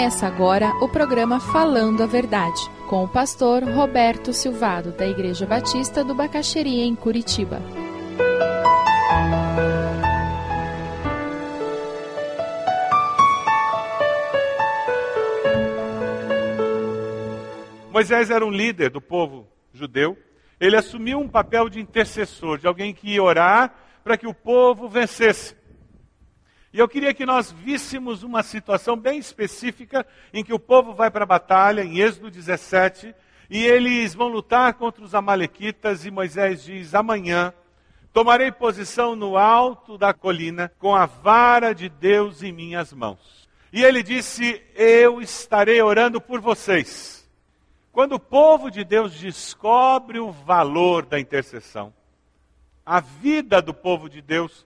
Começa agora o programa Falando a Verdade, com o pastor Roberto Silvado, da Igreja Batista do Bacaxeria, em Curitiba. Moisés era um líder do povo judeu. Ele assumiu um papel de intercessor, de alguém que ia orar para que o povo vencesse. E eu queria que nós víssemos uma situação bem específica em que o povo vai para a batalha, em Êxodo 17, e eles vão lutar contra os Amalequitas, e Moisés diz: Amanhã tomarei posição no alto da colina com a vara de Deus em minhas mãos. E ele disse: Eu estarei orando por vocês. Quando o povo de Deus descobre o valor da intercessão, a vida do povo de Deus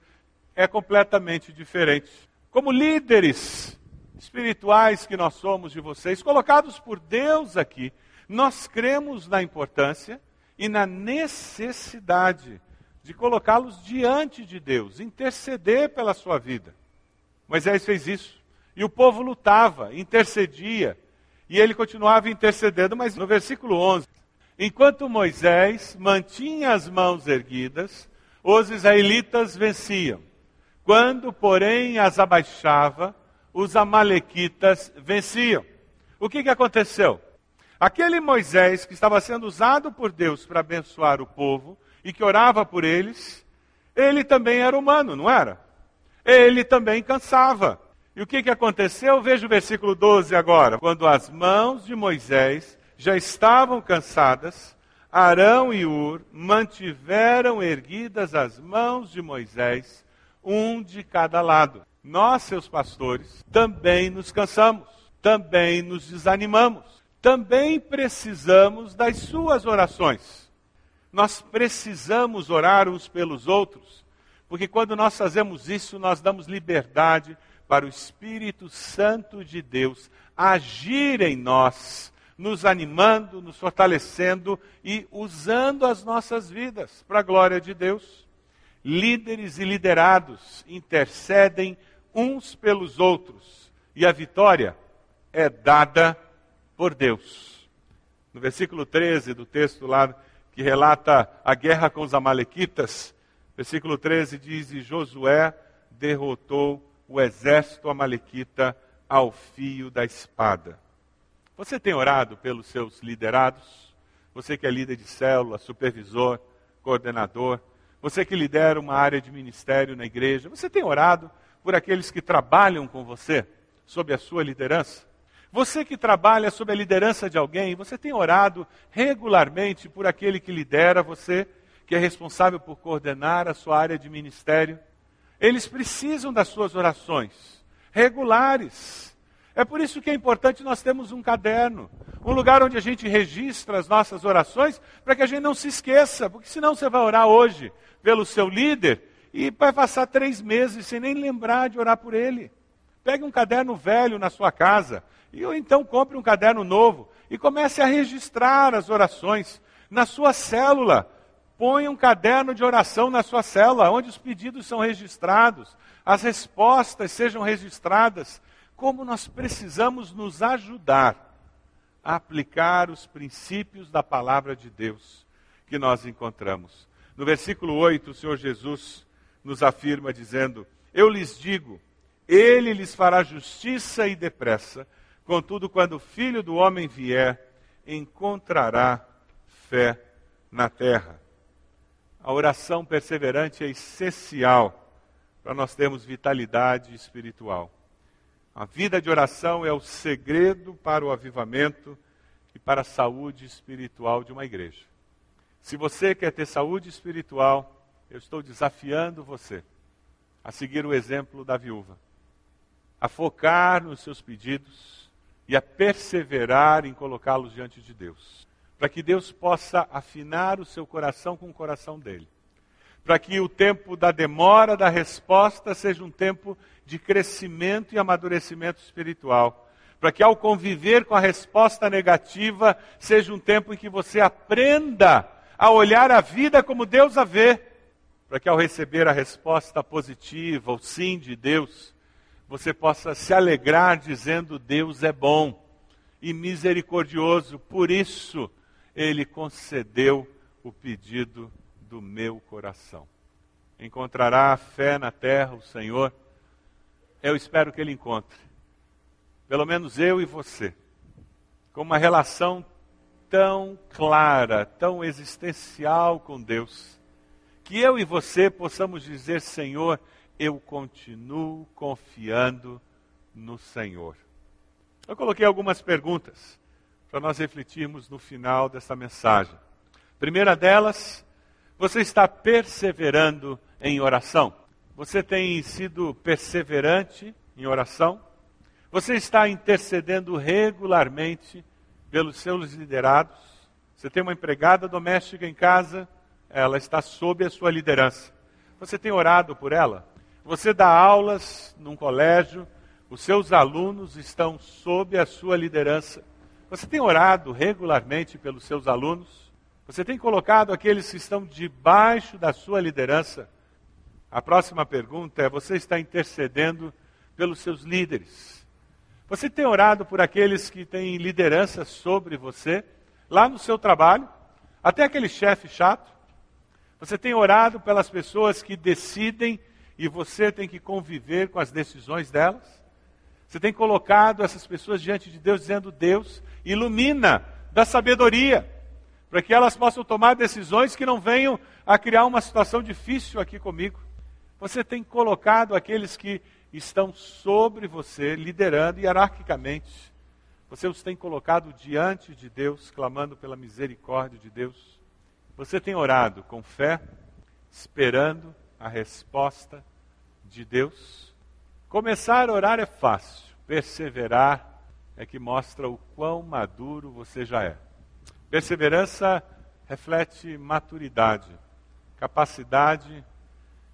é completamente diferente. Como líderes espirituais que nós somos de vocês, colocados por Deus aqui, nós cremos na importância e na necessidade de colocá-los diante de Deus, interceder pela sua vida. Moisés fez isso. E o povo lutava, intercedia, e ele continuava intercedendo, mas no versículo 11, enquanto Moisés mantinha as mãos erguidas, os israelitas venciam. Quando, porém, as abaixava, os amalequitas venciam. O que, que aconteceu? Aquele Moisés que estava sendo usado por Deus para abençoar o povo e que orava por eles, ele também era humano, não era? Ele também cansava. E o que, que aconteceu? Veja o versículo 12 agora. Quando as mãos de Moisés já estavam cansadas, Arão e Ur mantiveram erguidas as mãos de Moisés um de cada lado. Nós, seus pastores, também nos cansamos, também nos desanimamos, também precisamos das suas orações. Nós precisamos orar uns pelos outros, porque quando nós fazemos isso, nós damos liberdade para o Espírito Santo de Deus agir em nós, nos animando, nos fortalecendo e usando as nossas vidas para a glória de Deus líderes e liderados intercedem uns pelos outros e a vitória é dada por Deus. No versículo 13 do texto lá que relata a guerra com os Amalequitas, versículo 13 diz: E Josué derrotou o exército Amalequita ao fio da espada. Você tem orado pelos seus liderados? Você que é líder de célula, supervisor, coordenador, você que lidera uma área de ministério na igreja, você tem orado por aqueles que trabalham com você, sob a sua liderança? Você que trabalha sob a liderança de alguém, você tem orado regularmente por aquele que lidera você, que é responsável por coordenar a sua área de ministério? Eles precisam das suas orações regulares. É por isso que é importante nós termos um caderno, um lugar onde a gente registra as nossas orações, para que a gente não se esqueça, porque senão você vai orar hoje, pelo seu líder e vai passar três meses sem nem lembrar de orar por ele. Pegue um caderno velho na sua casa, e ou então compre um caderno novo e comece a registrar as orações na sua célula. Põe um caderno de oração na sua célula, onde os pedidos são registrados, as respostas sejam registradas. Como nós precisamos nos ajudar a aplicar os princípios da palavra de Deus que nós encontramos. No versículo 8, o Senhor Jesus nos afirma dizendo: Eu lhes digo, ele lhes fará justiça e depressa, contudo, quando o filho do homem vier, encontrará fé na terra. A oração perseverante é essencial para nós termos vitalidade espiritual. A vida de oração é o segredo para o avivamento e para a saúde espiritual de uma igreja. Se você quer ter saúde espiritual, eu estou desafiando você a seguir o exemplo da viúva, a focar nos seus pedidos e a perseverar em colocá-los diante de Deus, para que Deus possa afinar o seu coração com o coração dele, para que o tempo da demora da resposta seja um tempo de crescimento e amadurecimento espiritual. Para que ao conviver com a resposta negativa, seja um tempo em que você aprenda a olhar a vida como Deus a vê, para que ao receber a resposta positiva, o sim de Deus, você possa se alegrar dizendo: Deus é bom e misericordioso, por isso ele concedeu o pedido do meu coração. Encontrará fé na terra o Senhor? Eu espero que ele encontre. Pelo menos eu e você. Com uma relação tão clara, tão existencial com Deus, que eu e você possamos dizer: Senhor, eu continuo confiando no Senhor. Eu coloquei algumas perguntas para nós refletirmos no final dessa mensagem. Primeira delas, você está perseverando em oração? Você tem sido perseverante em oração? Você está intercedendo regularmente pelos seus liderados? Você tem uma empregada doméstica em casa, ela está sob a sua liderança. Você tem orado por ela? Você dá aulas num colégio, os seus alunos estão sob a sua liderança. Você tem orado regularmente pelos seus alunos? Você tem colocado aqueles que estão debaixo da sua liderança? A próxima pergunta é: você está intercedendo pelos seus líderes? Você tem orado por aqueles que têm liderança sobre você, lá no seu trabalho? Até aquele chefe chato? Você tem orado pelas pessoas que decidem e você tem que conviver com as decisões delas? Você tem colocado essas pessoas diante de Deus, dizendo: Deus, ilumina, dá sabedoria, para que elas possam tomar decisões que não venham a criar uma situação difícil aqui comigo. Você tem colocado aqueles que estão sobre você, liderando hierarquicamente. Você os tem colocado diante de Deus, clamando pela misericórdia de Deus. Você tem orado com fé, esperando a resposta de Deus. Começar a orar é fácil, perseverar é que mostra o quão maduro você já é. Perseverança reflete maturidade, capacidade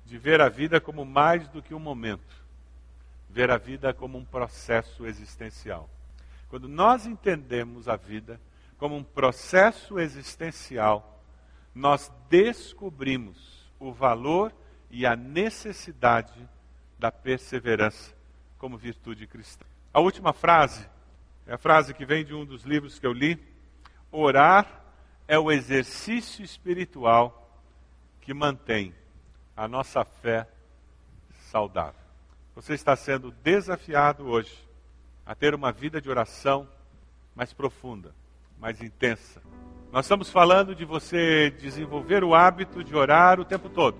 de ver a vida como mais do que um momento, ver a vida como um processo existencial. Quando nós entendemos a vida como um processo existencial, nós descobrimos o valor e a necessidade da perseverança como virtude cristã. A última frase é a frase que vem de um dos livros que eu li. Orar é o exercício espiritual que mantém a nossa fé saudável. Você está sendo desafiado hoje a ter uma vida de oração mais profunda, mais intensa. Nós estamos falando de você desenvolver o hábito de orar o tempo todo,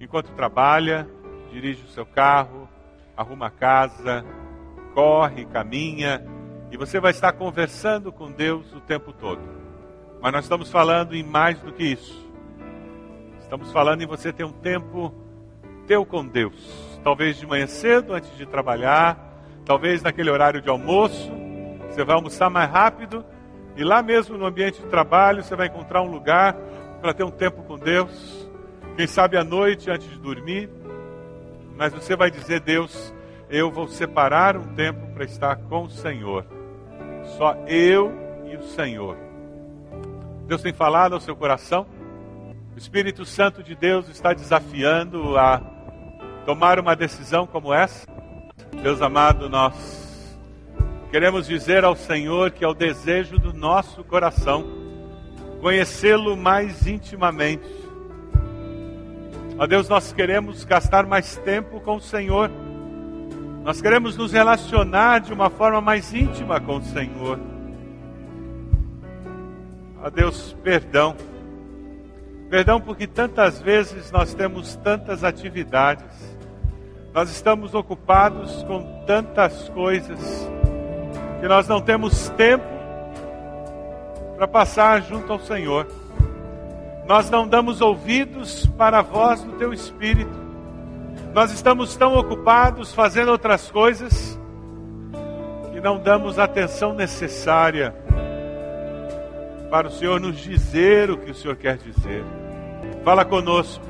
enquanto trabalha, dirige o seu carro, arruma a casa, corre, caminha, e você vai estar conversando com Deus o tempo todo. Mas nós estamos falando em mais do que isso. Estamos falando em você ter um tempo teu com Deus. Talvez de manhã cedo, antes de trabalhar, talvez naquele horário de almoço, você vai almoçar mais rápido e lá mesmo no ambiente de trabalho você vai encontrar um lugar para ter um tempo com Deus. Quem sabe à noite antes de dormir, mas você vai dizer: Deus, eu vou separar um tempo para estar com o Senhor. Só eu e o Senhor. Deus tem falado ao seu coração. O Espírito Santo de Deus está desafiando a tomar uma decisão como essa. Deus amado, nós queremos dizer ao Senhor que é o desejo do nosso coração conhecê-lo mais intimamente Ó Deus, nós queremos gastar mais tempo com o Senhor. Nós queremos nos relacionar de uma forma mais íntima com o Senhor. Ó Deus, perdão. Perdão porque tantas vezes nós temos tantas atividades. Nós estamos ocupados com tantas coisas que nós não temos tempo para passar junto ao Senhor nós não damos ouvidos para a voz do teu espírito. Nós estamos tão ocupados fazendo outras coisas que não damos a atenção necessária para o Senhor nos dizer o que o Senhor quer dizer. Fala conosco.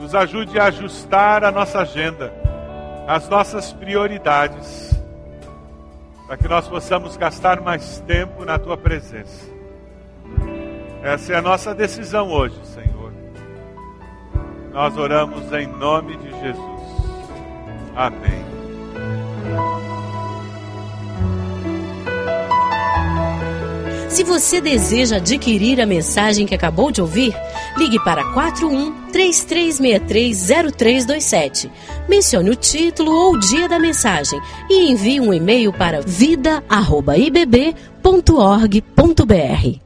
Nos ajude a ajustar a nossa agenda, as nossas prioridades, para que nós possamos gastar mais tempo na tua presença. Essa é a nossa decisão hoje, Senhor. Nós oramos em nome de Jesus. Amém. Se você deseja adquirir a mensagem que acabou de ouvir, ligue para 41 33630327. Mencione o título ou o dia da mensagem e envie um e-mail para vida@ibb.org.br.